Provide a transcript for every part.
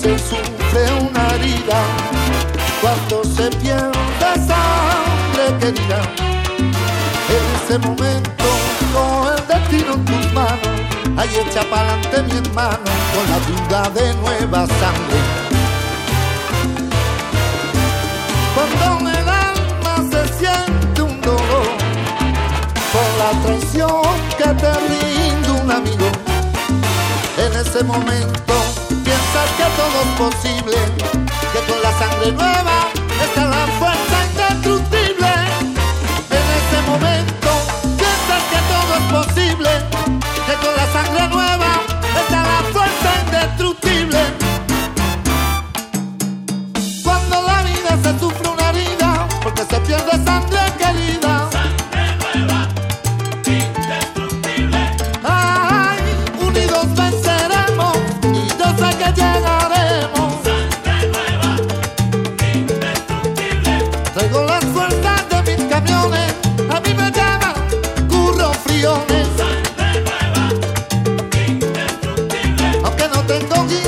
se sufre una herida cuando se pierde sangre querida. En ese momento con el destino en tus manos, ahí echa para adelante mi hermano con la duda de nueva sangre. Cuando en el alma se siente un dolor por la traición que te rinde un amigo en ese momento piensas que todo es posible, que con la sangre nueva Traigo las fuerzas de mis camiones, a mí me llaman curro friones. Aunque no tengo guía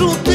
Indestructible.